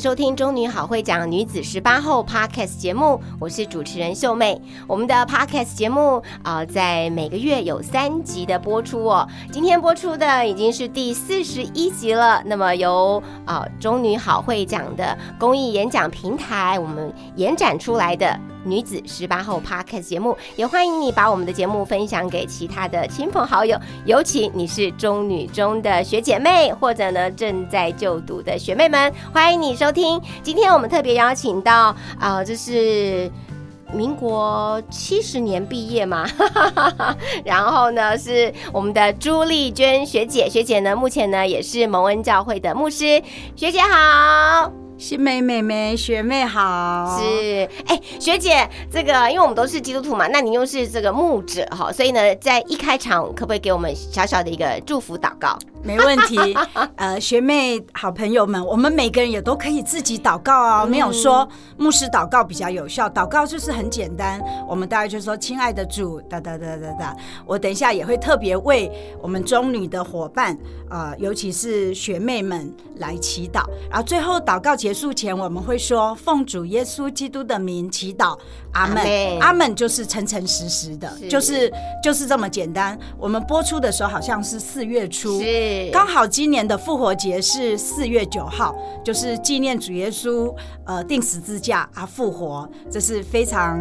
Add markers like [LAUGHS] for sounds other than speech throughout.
收听《中女好会讲女子十八后》Podcast 节目，我是主持人秀妹。我们的 Podcast 节目啊、在每个月有三集的播出哦。今天播出的已经是第四十一集了。那么由啊、中女好会讲的公益演讲平台，我们延展出来的。女子十八后 Podcast 节目，也欢迎你把我们的节目分享给其他的亲朋好友，尤其你是中女中的学姐妹，或者呢正在就读的学妹们，欢迎你收听。今天我们特别邀请到啊、呃，这是。民国七十年毕业嘛，[LAUGHS] 然后呢是我们的朱丽娟学姐，学姐呢目前呢也是蒙恩教会的牧师，学姐好。新梅妹妹学妹好，是，哎、学姐，这个因为我们都是基督徒嘛，那你又是这个牧者哈，所以呢，在一开场可不可以给我们小小的一个祝福祷告？没问题。[LAUGHS] 呃，学妹好朋友们，我们每个人也都可以自己祷告哦，没有说牧师祷告比较有效，祷告就是很简单，我们大概就说亲爱的主，哒哒哒哒哒。我等一下也会特别为我们中女的伙伴，呃，尤其是学妹们来祈祷，然后最后祷告结束前，我们会说奉主耶稣基督的名祈祷，阿门阿门。就是诚诚实实的，是就是就是这么简单。我们播出的时候好像是四月初，是刚好今年的复活节是四月九号，就是纪念主耶稣呃定十字架啊复活，这是非常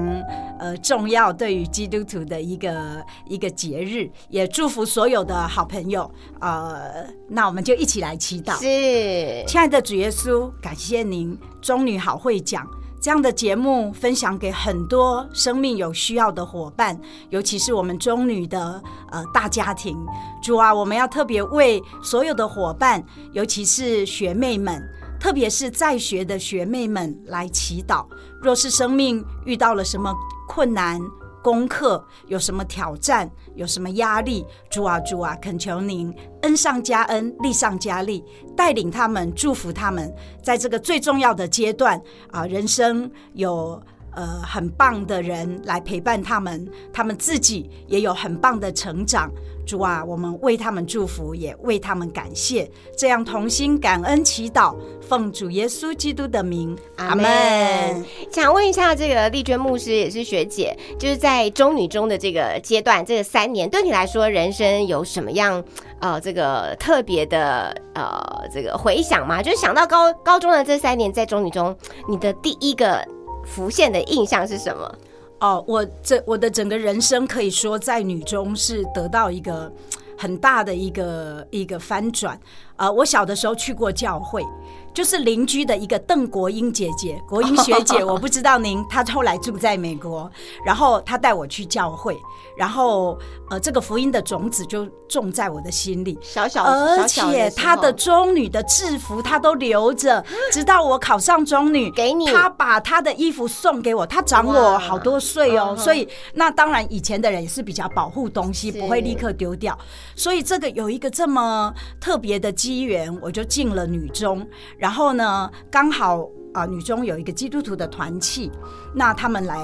呃重要对于基督徒的一个一个节日，也祝福所有的好朋友。呃，那我们就一起来祈祷。是亲爱的主耶稣，感谢您，中女好会讲这样的节目分享给很多生命有需要的伙伴，尤其是我们中女的呃大家庭。主啊，我们要特别为所有的伙伴，尤其是学妹们。特别是在学的学妹们来祈祷，若是生命遇到了什么困难、功课，有什么挑战，有什么压力，主啊主啊，恳求您恩上加恩，利上加利，带领他们，祝福他们，在这个最重要的阶段啊，人生有。呃，很棒的人来陪伴他们，他们自己也有很棒的成长。主啊，我们为他们祝福，也为他们感谢，这样同心感恩祈祷，奉主耶稣基督的名，阿门。想问一下，这个丽娟牧师也是学姐，就是在中女中的这个阶段，这个三年对你来说，人生有什么样呃这个特别的呃这个回想吗？就是想到高高中的这三年，在中女中，你的第一个浮现的印象是什么？哦，我这我的整个人生可以说在女中是得到一个很大的一个一个翻转。呃，我小的时候去过教会，就是邻居的一个邓国英姐姐，[LAUGHS] 国英学姐，我不知道您，她后来住在美国，然后她带我去教会，然后呃，这个福音的种子就种在我的心里。小小，而且她的中女的制服她都留着，直到我考上中女，给你。她把她的衣服送给我，她长我好多岁哦，所以那当然以前的人也是比较保护东西，不会立刻丢掉，所以这个有一个这么特别的机缘，我就进了女中，然后呢，刚好。啊、女中有一个基督徒的团契，那他们来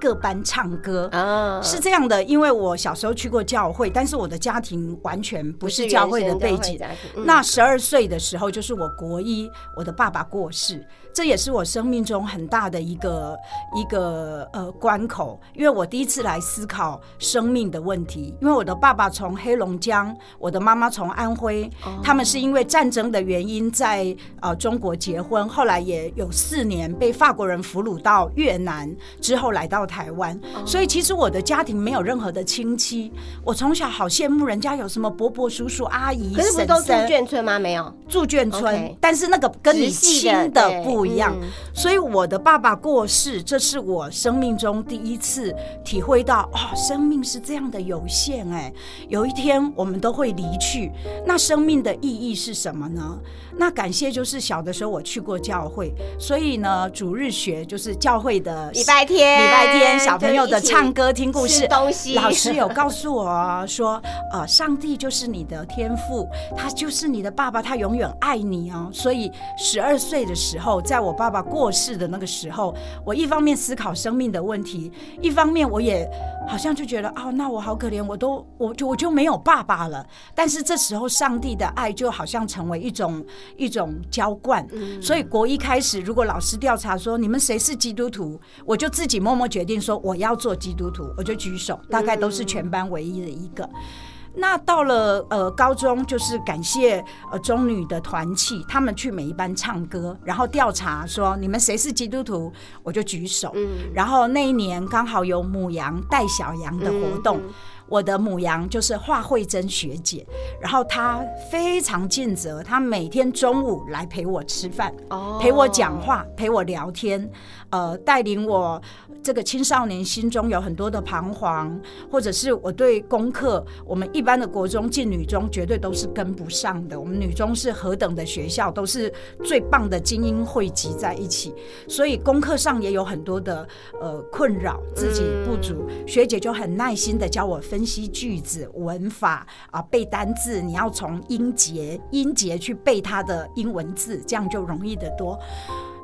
各班唱歌，啊，是这样的，因为我小时候去过教会，但是我的家庭完全不是教会的背景。嗯那十二岁的时候，就是我国一，我的爸爸过世，这也是我生命中很大的一个一个呃关口，因为我第一次来思考生命的问题。因为我的爸爸从黑龙江，我的妈妈从安徽，他们是因为战争的原因在呃中国结婚，后来也有四年被法国人俘虏到越南，之后来到台湾。所以其实我的家庭没有任何的亲戚，我从小好羡慕人家有什么伯伯、叔叔、阿姨、可是不是都住。眷村吗？没有，住眷村但是那个跟你亲的不一样。所以我的爸爸过世，这是我生命中第一次体会到，哦，生命是这样的有限，哎，有一天我们都会离去。那生命的意义是什么呢？那感谢就是小的时候我去过教会，所以呢，主日学就是教会的礼拜天，礼拜天小朋友的唱歌听故事东西，老师有告诉我说，呃，上帝就是你的天父，他就是你的爸爸，他永远爱你哦。所以十二岁的时候，在我爸爸过世的那个时候，我一方面思考生命的问题，一方面我也好像就觉得，哦，那我好可怜，我都我就我就没有爸爸了。但是这时候，上帝的爱就好像成为一种。一种浇灌，所以国一开始，如果老师调查说你们谁是基督徒，我就自己默默决定说我要做基督徒，我就举手，大概都是全班唯一的一个。那到了呃高中，就是感谢呃中女的团契，他们去每一班唱歌，然后调查说你们谁是基督徒，我就举手。然后那一年刚好有母羊带小羊的活动。我的母羊就是华慧珍学姐，然后她非常尽责，她每天中午来陪我吃饭，陪我讲话，陪我聊天，呃，带领我。这个青少年心中有很多的彷徨，或者是我对功课，我们一般的国中进女中绝对都是跟不上的。我们女中是何等的学校，都是最棒的精英汇集在一起，所以功课上也有很多的呃困扰，自己不足。学姐就很耐心的教我分析句子、文法啊，背单字，你要从音节音节去背它的英文字，这样就容易得多。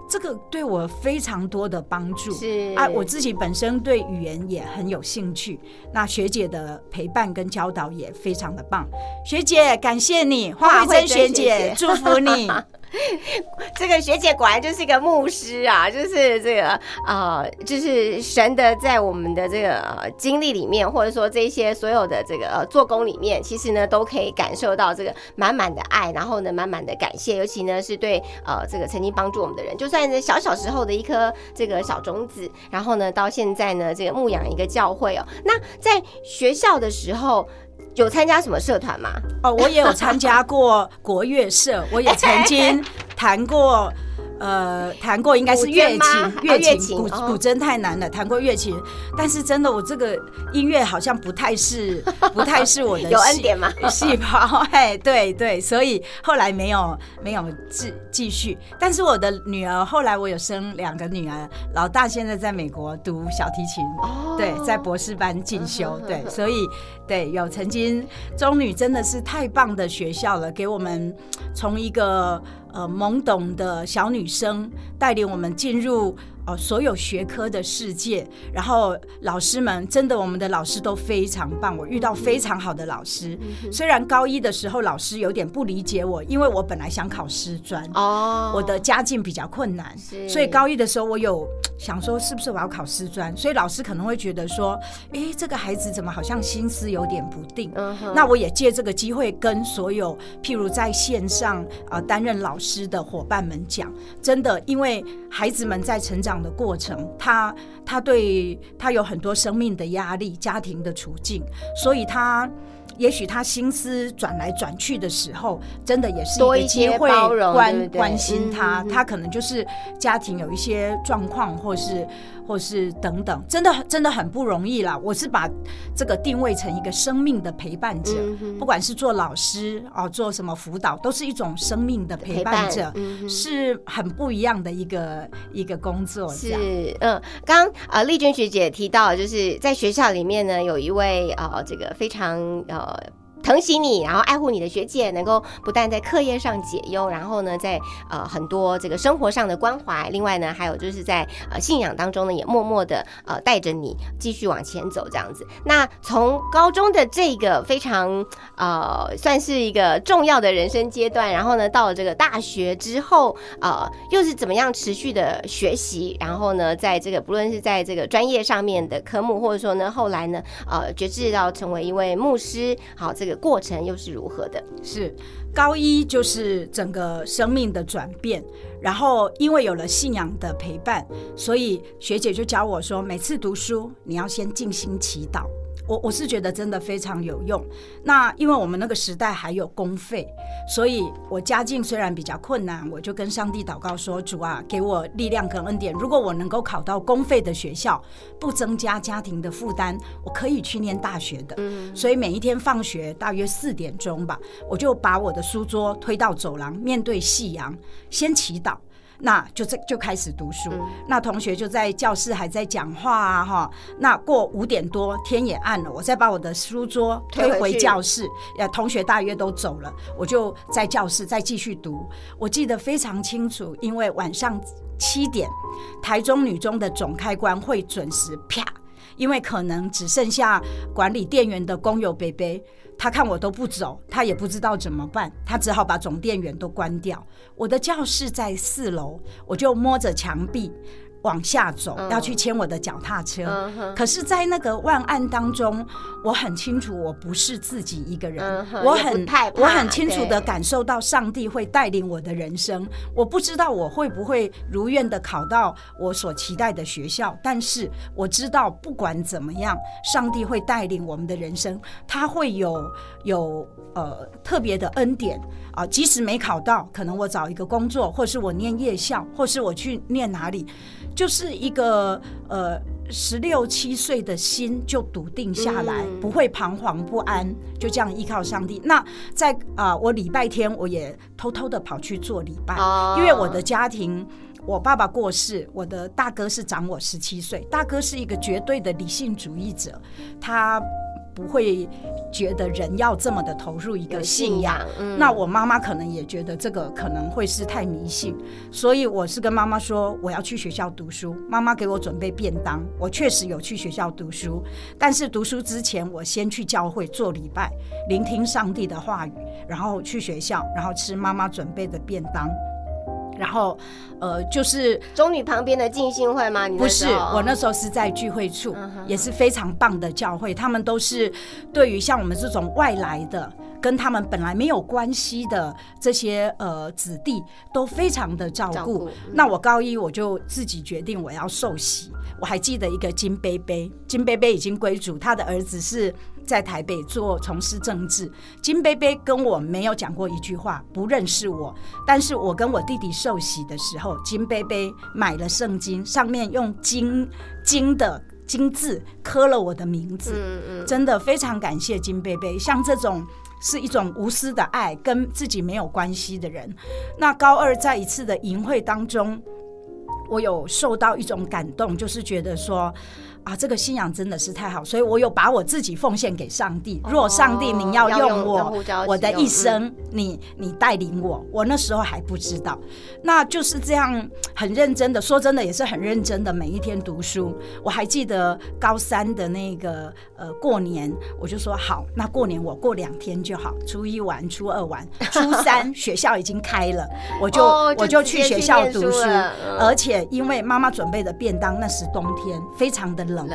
这个对我非常多的帮助，是。啊，我自己本身对语言也很有兴趣，那学姐的陪伴跟教导也非常的棒，学姐感谢你，花慧珍学姐祝福你。[LAUGHS] [LAUGHS] 这个学姐果然就是一个牧师啊，就是这个呃，就是神的在我们的这个经历里面，或者说这些所有的这个呃做工里面，其实呢都可以感受到这个满满的爱，然后呢满满的感谢，尤其呢是对呃这个曾经帮助我们的人，就算是小小时候的一颗这个小种子，然后呢到现在呢这个牧养一个教会哦，那在学校的时候。有参加什么社团吗？哦，我也有参加过国乐社，我也曾经 [LAUGHS] 弹过。呃，弹过应该是乐琴，乐琴，古古筝太难了，弹过乐琴，但是真的我这个音乐好像不太是，[LAUGHS] 不太是我的有恩典吗？[LAUGHS] 细胞，嘿，对对，所以后来没有没有继继续。但是我的女儿后来我有生两个女儿，老大现在在美国读小提琴，对，在博士班进修，[LAUGHS] 对，所以对有曾经中女真的是太棒的学校了，给我们从一个。呃，懵懂的小女生带领我们进入。哦，所有学科的世界，然后老师们真的，我们的老师都非常棒。我遇到非常好的老师，虽然高一的时候老师有点不理解我，因为我本来想考师专，哦，我的家境比较困难，所以高一的时候我有想说是不是我要考师专，所以老师可能会觉得说，哎，这个孩子怎么好像心思有点不定。那我也借这个机会跟所有譬如在线上啊担任老师的伙伴们讲，真的，因为孩子们在成长。的过程，他他对他有很多生命的压力、家庭的处境，所以他也许他心思转来转去的时候，真的也是多一些包容、关关心他。他可能就是家庭有一些状况，或是。或是等等，真的真的很不容易啦。我是把这个定位成一个生命的陪伴者，不管是做老师啊，做什么辅导，都是一种生命的陪伴者，是很不一样的一个一个工作。是，嗯，刚呃丽娟学姐提到，就是在学校里面呢，有一位呃这个非常呃。疼惜你，然后爱护你的学姐，能够不但在课业上解忧，然后呢，在呃很多这个生活上的关怀，另外呢，还有就是在呃信仰当中呢，也默默的呃带着你继续往前走这样子。那从高中的这个非常呃算是一个重要的人生阶段，然后呢，到了这个大学之后，呃，又是怎么样持续的学习？然后呢，在这个不论是在这个专业上面的科目，或者说呢，后来呢，呃，决志要成为一位牧师，好这个。过程又是如何的？是高一就是整个生命的转变，然后因为有了信仰的陪伴，所以学姐就教我说，每次读书你要先静心祈祷。我我是觉得真的非常有用。那因为我们那个时代还有公费，所以我家境虽然比较困难，我就跟上帝祷告说：“主啊，给我力量跟恩典。如果我能够考到公费的学校，不增加家庭的负担，我可以去念大学的。”所以每一天放学大约四点钟吧，我就把我的书桌推到走廊，面对夕阳，先祈祷。那就这就开始读书，那同学就在教室还在讲话啊哈。那过五点多天也暗了，我再把我的书桌推回教室，呃，同学大约都走了，我就在教室再继续读。我记得非常清楚，因为晚上七点，台中女中的总开关会准时啪，因为可能只剩下管理电源的工友贝贝。他看我都不走，他也不知道怎么办，他只好把总电源都关掉。我的教室在四楼，我就摸着墙壁。往下走，要去牵我的脚踏车。可是，在那个万案当中，我很清楚，我不是自己一个人。我很我很清楚的感受到上帝会带领我的人生。我不知道我会不会如愿的考到我所期待的学校，但是我知道，不管怎么样，上帝会带领我们的人生。他会有有呃特别的恩典啊，即使没考到，可能我找一个工作，或是我念夜校，或是我去念哪里。就是一个呃十六七岁的心就笃定下来，不会彷徨不安，就这样依靠上帝。那在啊，我礼拜天我也偷偷的跑去做礼拜，因为我的家庭，我爸爸过世，我的大哥是长我十七岁，大哥是一个绝对的理性主义者，他。不会觉得人要这么的投入一个信仰，那我妈妈可能也觉得这个可能会是太迷信，所以我是跟妈妈说我要去学校读书，妈妈给我准备便当，我确实有去学校读书，但是读书之前我先去教会做礼拜，聆听上帝的话语，然后去学校，然后吃妈妈准备的便当。然后，呃，就是中女旁边的静心会吗？不是，我那时候是在聚会处，也是非常棒的教会。他们都是对于像我们这种外来的，跟他们本来没有关系的这些呃子弟，都非常的照顾。那我高一我就自己决定我要受洗。我还记得一个金杯杯，金杯杯已经归主，他的儿子是。在台北做从事政治，金杯杯跟我没有讲过一句话，不认识我。但是我跟我弟弟受洗的时候，金杯杯买了圣经，上面用金金的金字刻了我的名字。嗯嗯，真的非常感谢金杯杯。像这种是一种无私的爱，跟自己没有关系的人。那高二在一次的营会当中，我有受到一种感动，就是觉得说。啊，这个信仰真的是太好，所以我有把我自己奉献给上帝。若上帝您要用我，我的一生，你你带领我，我那时候还不知道，那就是这样很认真的，说真的也是很认真的，每一天读书。我还记得高三的那个呃过年，我就说好，那过年我过两天就好，初一玩，初二玩，初三学校已经开了，我就我就去学校读书，而且因为妈妈准备的便当，那是冬天，非常的。冷，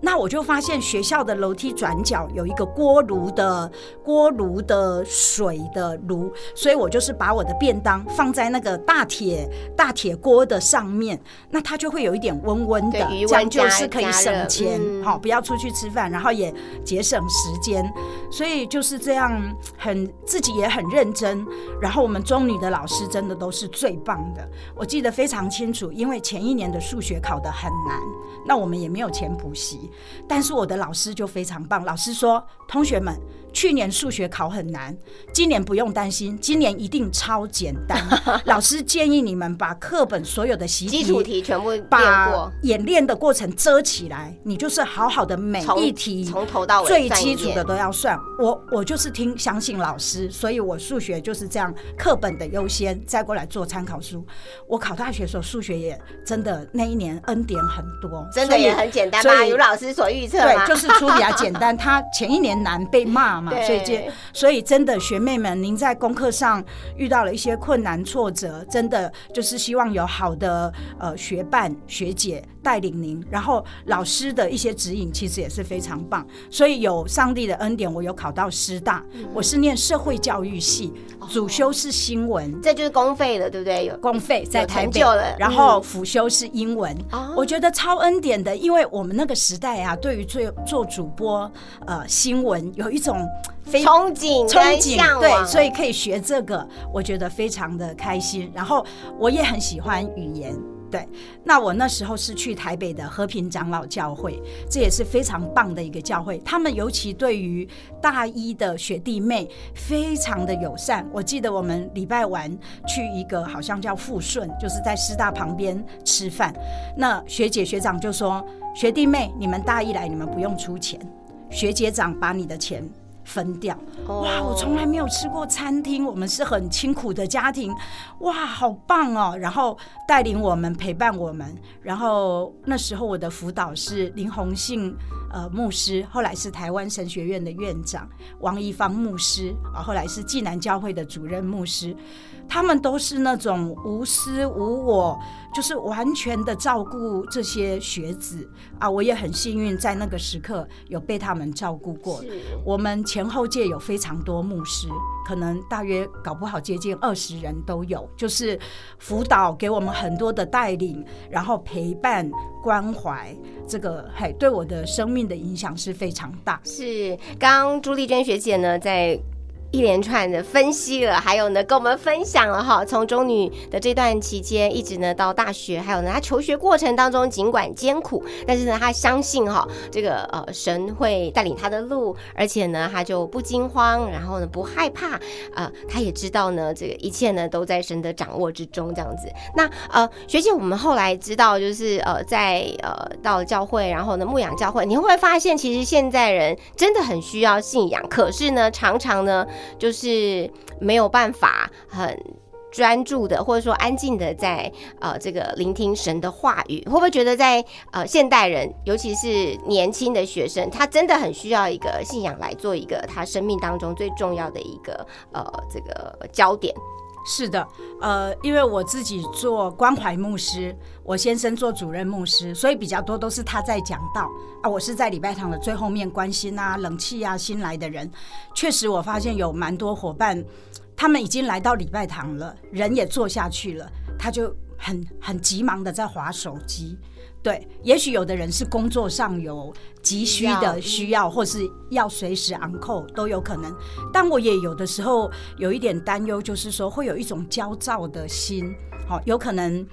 那我就发现学校的楼梯转角有一个锅炉的锅炉的水的炉，所以我就是把我的便当放在那个大铁大铁锅的上面，那它就会有一点温温的，这样就是可以省钱，好不要出去吃饭，然后也节省时间，所以就是这样，很自己也很认真。然后我们中女的老师真的都是最棒的，我记得非常清楚，因为前一年的数学考得很难。那我们也没有钱补习，但是我的老师就非常棒。老师说：“同学们，去年数学考很难，今年不用担心，今年一定超简单。[LAUGHS] ”老师建议你们把课本所有的习题、基础题全部练过，演练的过程遮起来，你就是好好的每一题从头到尾最基础的都要算。我我就是听相信老师，所以我数学就是这样，课本的优先，再过来做参考书。我考大学的时候，数学也真的那一年恩典很多。真的也很简单吧？有老师所预测对，就是出比较简单。他前一年难被骂嘛，[LAUGHS] 所以这所以真的学妹们，您在功课上遇到了一些困难挫折，真的就是希望有好的呃学伴学姐。带领您，然后老师的一些指引其实也是非常棒。所以有上帝的恩典，我有考到师大，我是念社会教育系，主修是新闻，这就是公费的，对不对？有公费在有台北了，然后辅修是英文。哦我觉得超恩典的，因为我们那个时代啊，对于做做主播呃新闻有一种非憧憬憧憬，对，所以可以学这个，我觉得非常的开心。然后我也很喜欢语言。对，那我那时候是去台北的和平长老教会，这也是非常棒的一个教会。他们尤其对于大一的学弟妹非常的友善。我记得我们礼拜完去一个好像叫富顺，就是在师大旁边吃饭，那学姐学长就说：“学弟妹，你们大一来，你们不用出钱，学姐长把你的钱分掉。”哇，我从来没有吃过餐厅，我们是很清苦的家庭，哇，好棒哦！然后带领我们，陪伴我们，然后那时候我的辅导是林宏信呃牧师，后来是台湾神学院的院长王一芳牧师啊，后来是济南教会的主任牧师，他们都是那种无私无我，就是完全的照顾这些学子啊，我也很幸运在那个时刻有被他们照顾过。我们前后届有非常多牧师，可能大约搞不好接近二十人都有，就是辅导给我们很多的带领，然后陪伴关怀，这个还对我的生命的影响是非常大。是，刚刚朱丽娟学姐呢在。一连串的分析了，还有呢，跟我们分享了哈，从中女的这段期间，一直呢到大学，还有呢，她求学过程当中，尽管艰苦，但是呢，她相信哈，这个呃神会带领她的路，而且呢，她就不惊慌，然后呢不害怕，呃，她也知道呢，这个一切呢都在神的掌握之中，这样子。那呃，学姐，我们后来知道，就是呃，在呃到了教会，然后呢牧养教会，你会不会发现，其实现在人真的很需要信仰，可是呢，常常呢就是没有办法很。专注的，或者说安静的在呃这个聆听神的话语，会不会觉得在呃现代人，尤其是年轻的学生，他真的很需要一个信仰来做一个他生命当中最重要的一个呃这个焦点？是的，呃，因为我自己做关怀牧师，我先生做主任牧师，所以比较多都是他在讲道啊，我是在礼拜堂的最后面关心啊、冷气啊新来的人。确实，我发现有蛮多伙伴，他们已经来到礼拜堂了，人也坐下去了，他就很很急忙的在划手机。对，也许有的人是工作上有急需的需要，或是要随时昂扣都有可能。但我也有的时候有一点担忧，就是说会有一种焦躁的心，好、有可能。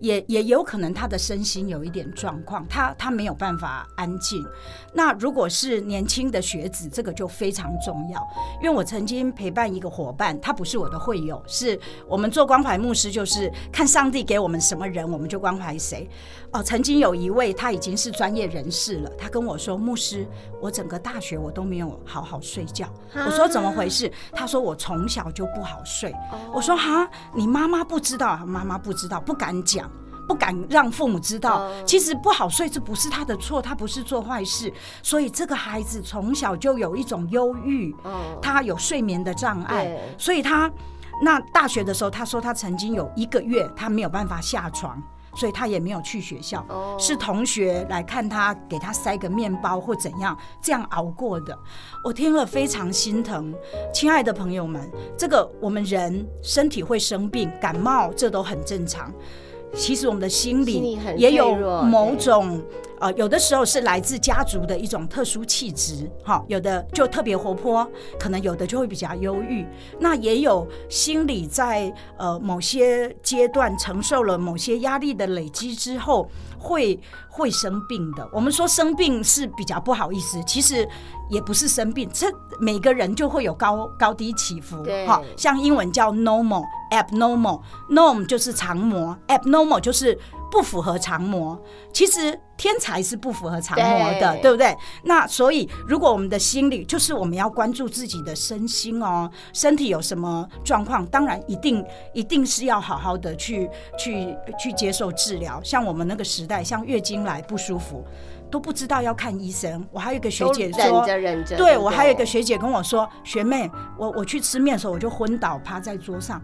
也也有可能他的身心有一点状况，他他没有办法安静。那如果是年轻的学子，这个就非常重要。因为我曾经陪伴一个伙伴，他不是我的会友，是我们做关怀牧师，就是看上帝给我们什么人，我们就关怀谁。哦，曾经有一位他已经是专业人士了，他跟我说：“牧师，我整个大学我都没有好好睡觉。”我说：“怎么回事？”他说：“我从小就不好睡。”我说：“哈，你妈妈不知道？妈妈不知道，不敢讲。”不敢让父母知道，其实不好睡，这不是他的错，他不是做坏事，所以这个孩子从小就有一种忧郁，他有睡眠的障碍，所以他那大学的时候，他说他曾经有一个月他没有办法下床，所以他也没有去学校，是同学来看他，给他塞个面包或怎样，这样熬过的。我听了非常心疼，亲爱的朋友们，这个我们人身体会生病，感冒这都很正常。其实我们的心理也有某种，呃，有的时候是来自家族的一种特殊气质，哈，有的就特别活泼，可能有的就会比较忧郁。那也有心理在呃某些阶段承受了某些压力的累积之后，会会生病的。我们说生病是比较不好意思，其实也不是生病，这每个人就会有高高低起伏，哈，像英文叫 normal。Abnormal，norm 就是常模，abnormal 就是不符合常模。其实天才是不符合常模的，对不对？那所以，如果我们的心理就是我们要关注自己的身心哦，身体有什么状况，当然一定一定是要好好的去去去接受治疗。像我们那个时代，像月经来不舒服。都不知道要看医生。我还有一个学姐说，忍着忍着。对我还有一个学姐跟我说，学妹，我我去吃面的时候，我就昏倒趴在桌上。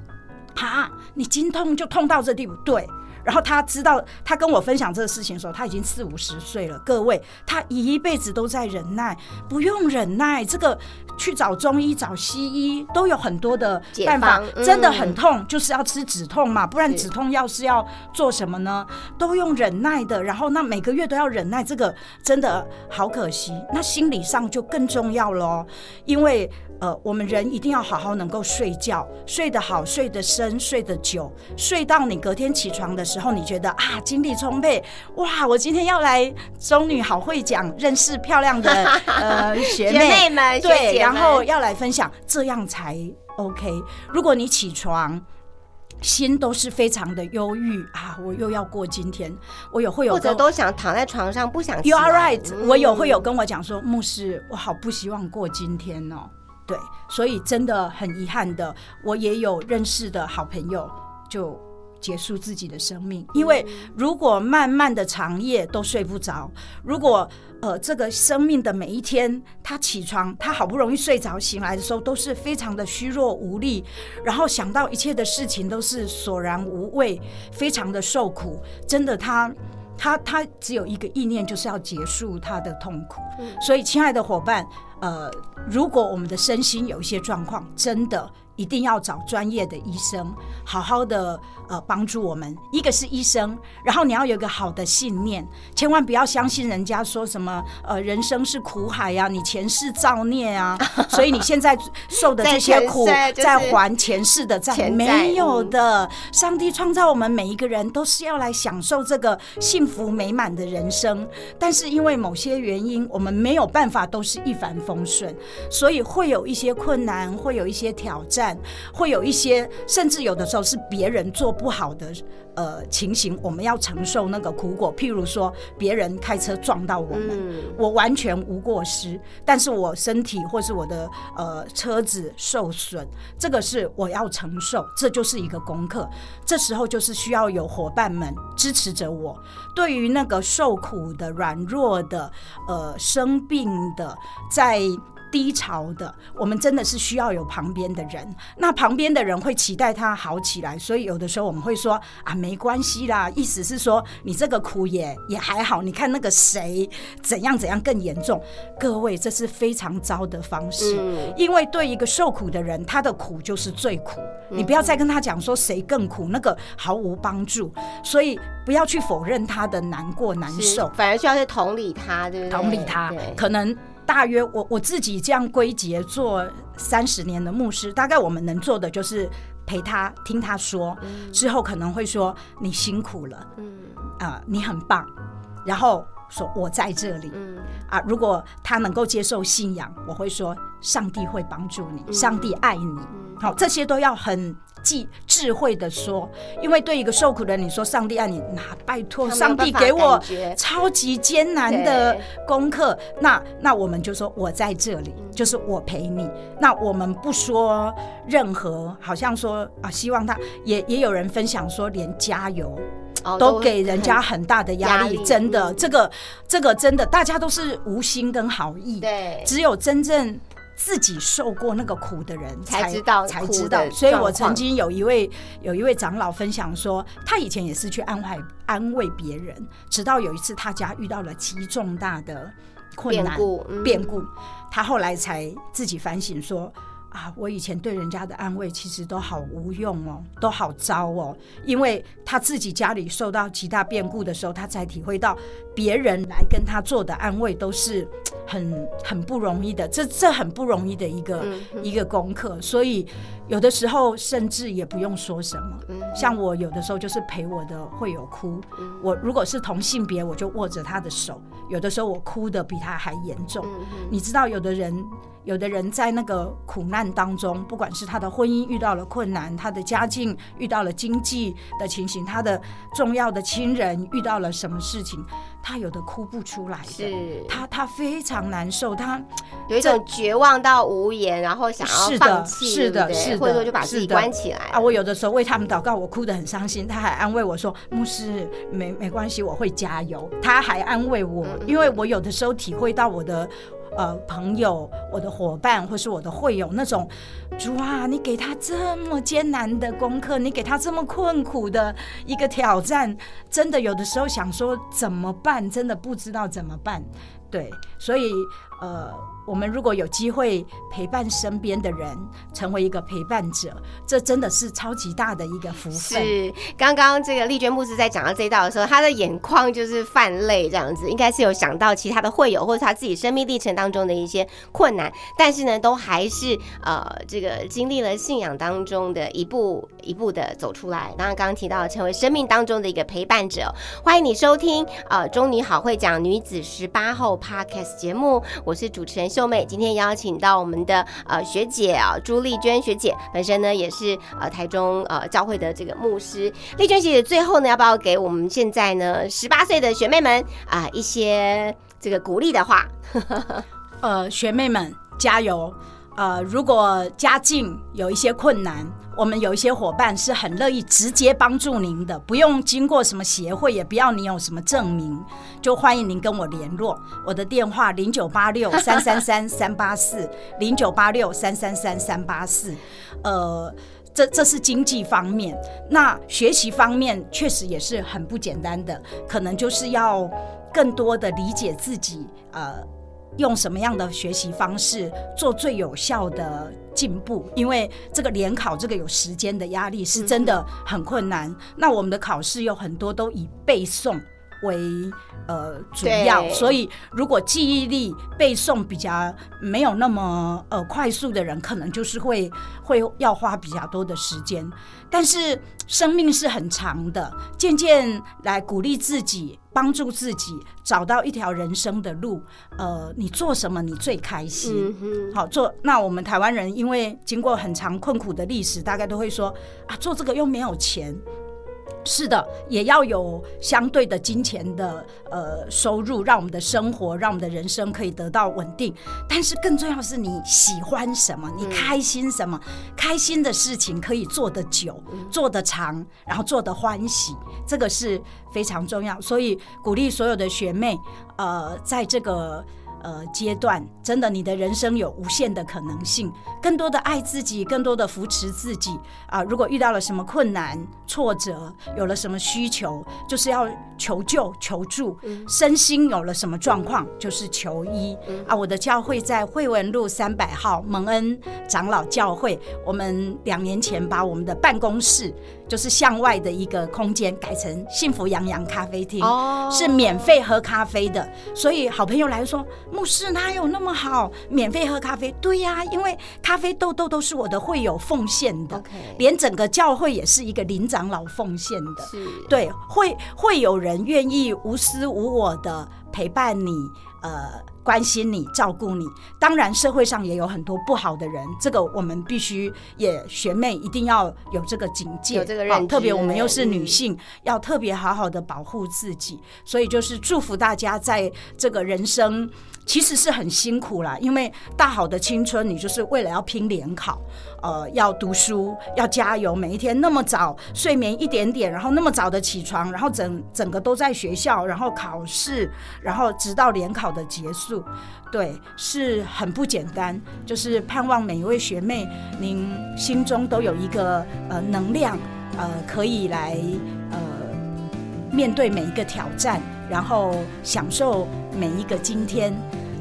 啊，你经痛就痛到这地步，对。然后他知道，他跟我分享这个事情的时候，他已经四五十岁了。各位，他一辈子都在忍耐，不用忍耐。这个去找中医、找西医都有很多的办法，真的很痛，就是要吃止痛嘛，不然止痛药是要做什么呢？都用忍耐的。然后那每个月都要忍耐，这个真的好可惜。那心理上就更重要喽，因为。呃，我们人一定要好好能够睡觉，睡得好，睡得深，睡得久，睡到你隔天起床的时候，你觉得啊，精力充沛，哇，我今天要来中女好会讲，认识漂亮的呃学妹们，对，[LAUGHS] 然后要来分享，这样才 OK。如果你起床心都是非常的忧郁啊，我又要过今天，我有会有或者都想躺在床上不想。You are right，我有会有跟我讲说，牧师，我好不希望过今天哦。对，所以真的很遗憾的，我也有认识的好朋友就结束自己的生命。因为如果漫漫的长夜都睡不着，如果呃这个生命的每一天，他起床，他好不容易睡着醒来的时候，都是非常的虚弱无力，然后想到一切的事情都是索然无味，非常的受苦。真的，他他他只有一个意念，就是要结束他的痛苦。所以，亲爱的伙伴。呃，如果我们的身心有一些状况，真的。一定要找专业的医生，好好的呃帮助我们。一个是医生，然后你要有一个好的信念，千万不要相信人家说什么呃人生是苦海呀，你前世造孽啊，[LAUGHS] 所以你现在受的这些苦在还前世的债，没有的。上帝创造我们每一个人都是要来享受这个幸福美满的人生，但是因为某些原因，我们没有办法都是一帆风顺，所以会有一些困难，会有一些挑战。会有一些，甚至有的时候是别人做不好的呃情形，我们要承受那个苦果。譬如说，别人开车撞到我们，我完全无过失，但是我身体或是我的呃车子受损，这个是我要承受，这就是一个功课。这时候就是需要有伙伴们支持着我。对于那个受苦的、软弱的、呃生病的，在。低潮的，我们真的是需要有旁边的人。那旁边的人会期待他好起来，所以有的时候我们会说啊，没关系啦，意思是说你这个苦也也还好。你看那个谁怎样怎样更严重，各位这是非常糟的方式，因为对一个受苦的人，他的苦就是最苦。你不要再跟他讲说谁更苦，那个毫无帮助。所以不要去否认他的难过难受，反而需要去同理他，对不对？同理他，可能。大约我我自己这样归结做三十年的牧师，大概我们能做的就是陪他听他说，之后可能会说你辛苦了，嗯。啊你很棒，然后说我在这里，嗯。啊如果他能够接受信仰，我会说上帝会帮助你，上帝爱你，好这些都要很。记智慧的说，因为对一个受苦的人，你说上帝爱你，那拜托上帝给我超级艰难的功课，那那我们就说我在这里，就是我陪你。那我们不说任何，好像说啊，希望他也也有人分享说，连加油都给人家很大的压力，真的，这个这个真的，大家都是无心跟好意，对，只有真正。自己受过那个苦的人才知道，才知道。所以我曾经有一位有一位长老分享说，他以前也是去安慰安慰别人，直到有一次他家遇到了极重大的困难变故，他后来才自己反省说。啊，我以前对人家的安慰其实都好无用哦，都好糟哦，因为他自己家里受到极大变故的时候，他才体会到别人来跟他做的安慰都是很很不容易的，这这很不容易的一个一个功课。所以有的时候甚至也不用说什么，像我有的时候就是陪我的会有哭，我如果是同性别，我就握着他的手，有的时候我哭的比他还严重。你知道，有的人。有的人在那个苦难当中，不管是他的婚姻遇到了困难，他的家境遇到了经济的情形，他的重要的亲人遇到了什么事情，他有的哭不出来的，他他非常难受，他有一种绝望到无言，然后想要放弃，是的，是的，或者说就把自己关起来啊。我有的时候为他们祷告，我哭得很伤心，他还安慰我说：“牧师，没没关系，我会加油。”他还安慰我，因为我有的时候体会到我的。呃朋友、我的伙伴或是我的会友那种，主啊，你给他这么艰难的功课，你给他这么困苦的一个挑战，真的有的时候想说怎么办，真的不知道怎么办。对，所以呃。我们如果有机会陪伴身边的人，成为一个陪伴者，这真的是超级大的一个福分。是，刚刚这个丽娟牧师在讲到这一道的时候，他的眼眶就是泛泪，这样子，应该是有想到其他的会友或者他自己生命历程当中的一些困难，但是呢，都还是呃，这个经历了信仰当中的一步一步的走出来。当然，刚刚提到成为生命当中的一个陪伴者，欢迎你收听呃中女好会讲女子十八 Podcast 节目，我是主持人。秀妹今天邀请到我们的呃学姐啊朱丽娟学姐，本身呢也是呃台中呃教会的这个牧师。丽娟学姐最后呢要不要给我们现在呢十八岁的学妹们啊一些这个鼓励的话？[LAUGHS] 呃，学妹们加油！呃，如果家境有一些困难。我们有一些伙伴是很乐意直接帮助您的，不用经过什么协会，也不要你有什么证明，就欢迎您跟我联络。我的电话零九八六三三三三八四零九八六三三三三八四。呃，这这是经济方面，那学习方面确实也是很不简单的，可能就是要更多的理解自己，呃。用什么样的学习方式做最有效的进步？因为这个联考这个有时间的压力是真的很困难。那我们的考试有很多都以背诵为呃主要，所以如果记忆力背诵比较没有那么呃快速的人，可能就是会会要花比较多的时间。但是生命是很长的，渐渐来鼓励自己。帮助自己找到一条人生的路，呃，你做什么你最开心？好做。那我们台湾人因为经过很长困苦的历史，大概都会说啊，做这个又没有钱。是的，也要有相对的金钱的呃收入，让我们的生活，让我们的人生可以得到稳定。但是更重要是你喜欢什么，你开心什么，开心的事情可以做得久，做得长，然后做得欢喜，这个是非常重要。所以鼓励所有的学妹，呃，在这个。呃，阶段真的，你的人生有无限的可能性，更多的爱自己，更多的扶持自己啊！如果遇到了什么困难、挫折，有了什么需求，就是要求救、求助；身心有了什么状况，就是求医啊！我的教会在惠文路三百号蒙恩长老教会，我们两年前把我们的办公室。就是向外的一个空间改成幸福洋洋咖啡厅，是免费喝咖啡的。所以好朋友来说，牧师哪有那么好，免费喝咖啡？对呀，因为咖啡豆豆都是我的会友奉献的，连整个教会也是一个林长老奉献的。对，会会有人愿意无私无我的陪伴你，呃。关心你，照顾你。当然，社会上也有很多不好的人，这个我们必须也学妹一定要有这个警戒，有这个认特别我们又是女性，要特别好好的保护自己。所以就是祝福大家在这个人生。其实是很辛苦啦，因为大好的青春，你就是为了要拼联考，呃，要读书，要加油，每一天那么早睡眠一点点，然后那么早的起床，然后整整个都在学校，然后考试，然后直到联考的结束，对，是很不简单。就是盼望每一位学妹，您心中都有一个呃能量，呃，可以来呃面对每一个挑战。然后享受每一个今天，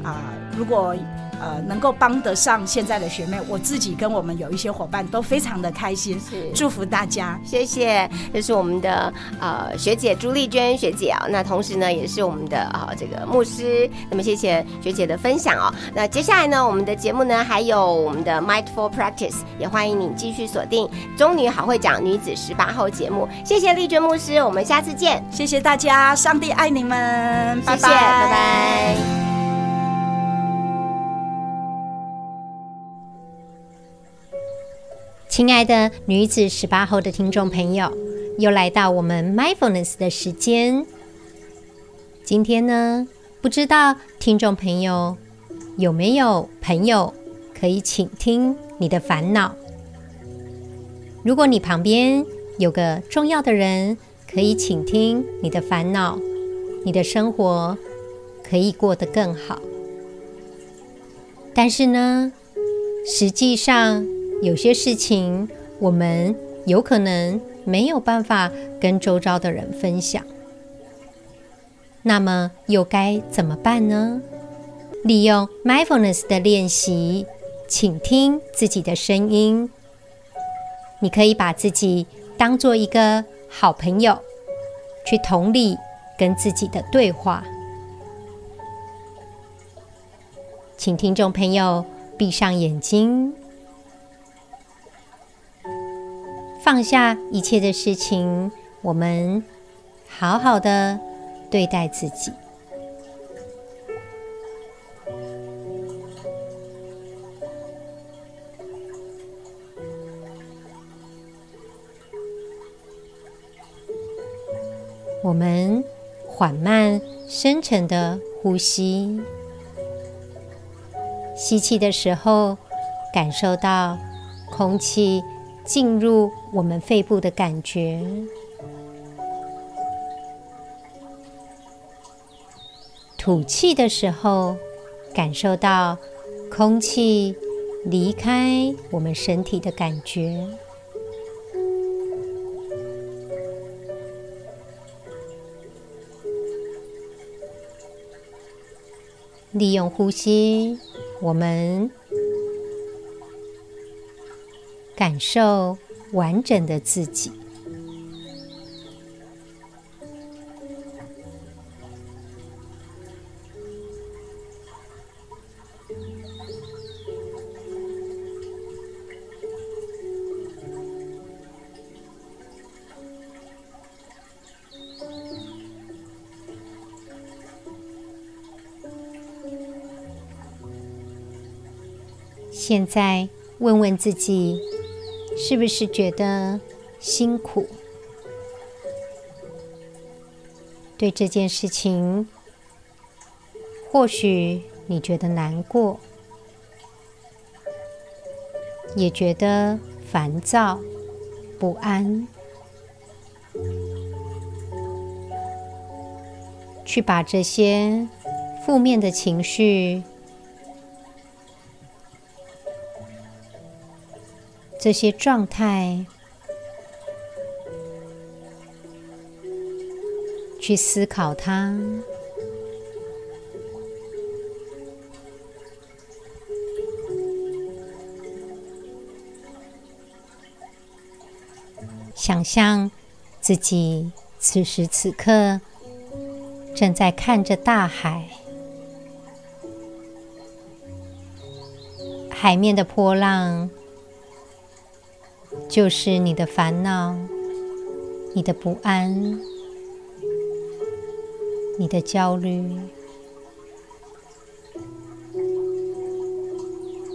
啊，如果呃能够帮得上现在的学妹，我自己跟我们有一些伙伴都非常的开心，祝福大家，谢谢。这是我们的呃学姐朱丽娟学姐啊，那同时呢也是我们的啊这个牧师，那么谢谢学姐的分享哦。那接下来呢，我们的节目呢还有我们的 Mindful Practice，也欢迎你继续锁定中女好会讲女子十八号节目。谢谢丽娟牧师，我们下次见，谢谢大家，上帝爱你们，拜拜，拜拜。亲爱的女子十八后的听众朋友，又来到我们 mindfulness 的时间。今天呢，不知道听众朋友有没有朋友可以倾听你的烦恼？如果你旁边有个重要的人可以倾听你的烦恼，你的生活可以过得更好。但是呢，实际上有些事情我们有可能没有办法跟周遭的人分享。那么又该怎么办呢？利用 mindfulness 的练习，倾听自己的声音。你可以把自己当做一个好朋友，去同理跟自己的对话。请听众朋友闭上眼睛，放下一切的事情，我们好好的对待自己。我们缓慢、深沉的呼吸。吸气的时候，感受到空气进入我们肺部的感觉；吐气的时候，感受到空气离开我们身体的感觉。利用呼吸。我们感受完整的自己。现在问问自己，是不是觉得辛苦？对这件事情，或许你觉得难过，也觉得烦躁、不安，去把这些负面的情绪。这些状态，去思考它，想象自己此时此刻正在看着大海，海面的波浪。就是你的烦恼、你的不安、你的焦虑，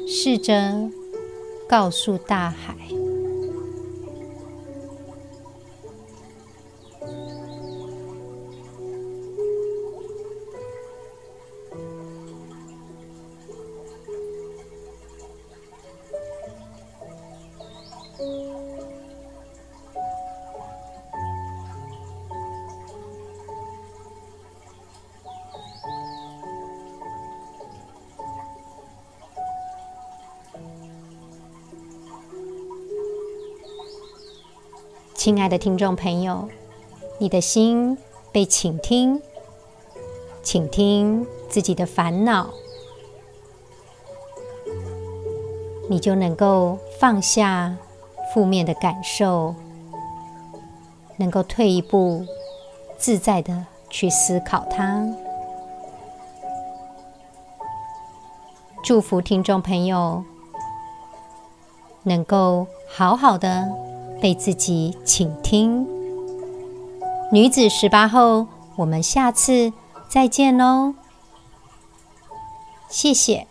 试着告诉大海。亲爱的听众朋友，你的心被倾听，倾听自己的烦恼，你就能够放下负面的感受，能够退一步，自在的去思考它。祝福听众朋友能够好好的。被自己倾听，女子十八后，我们下次再见喽，谢谢。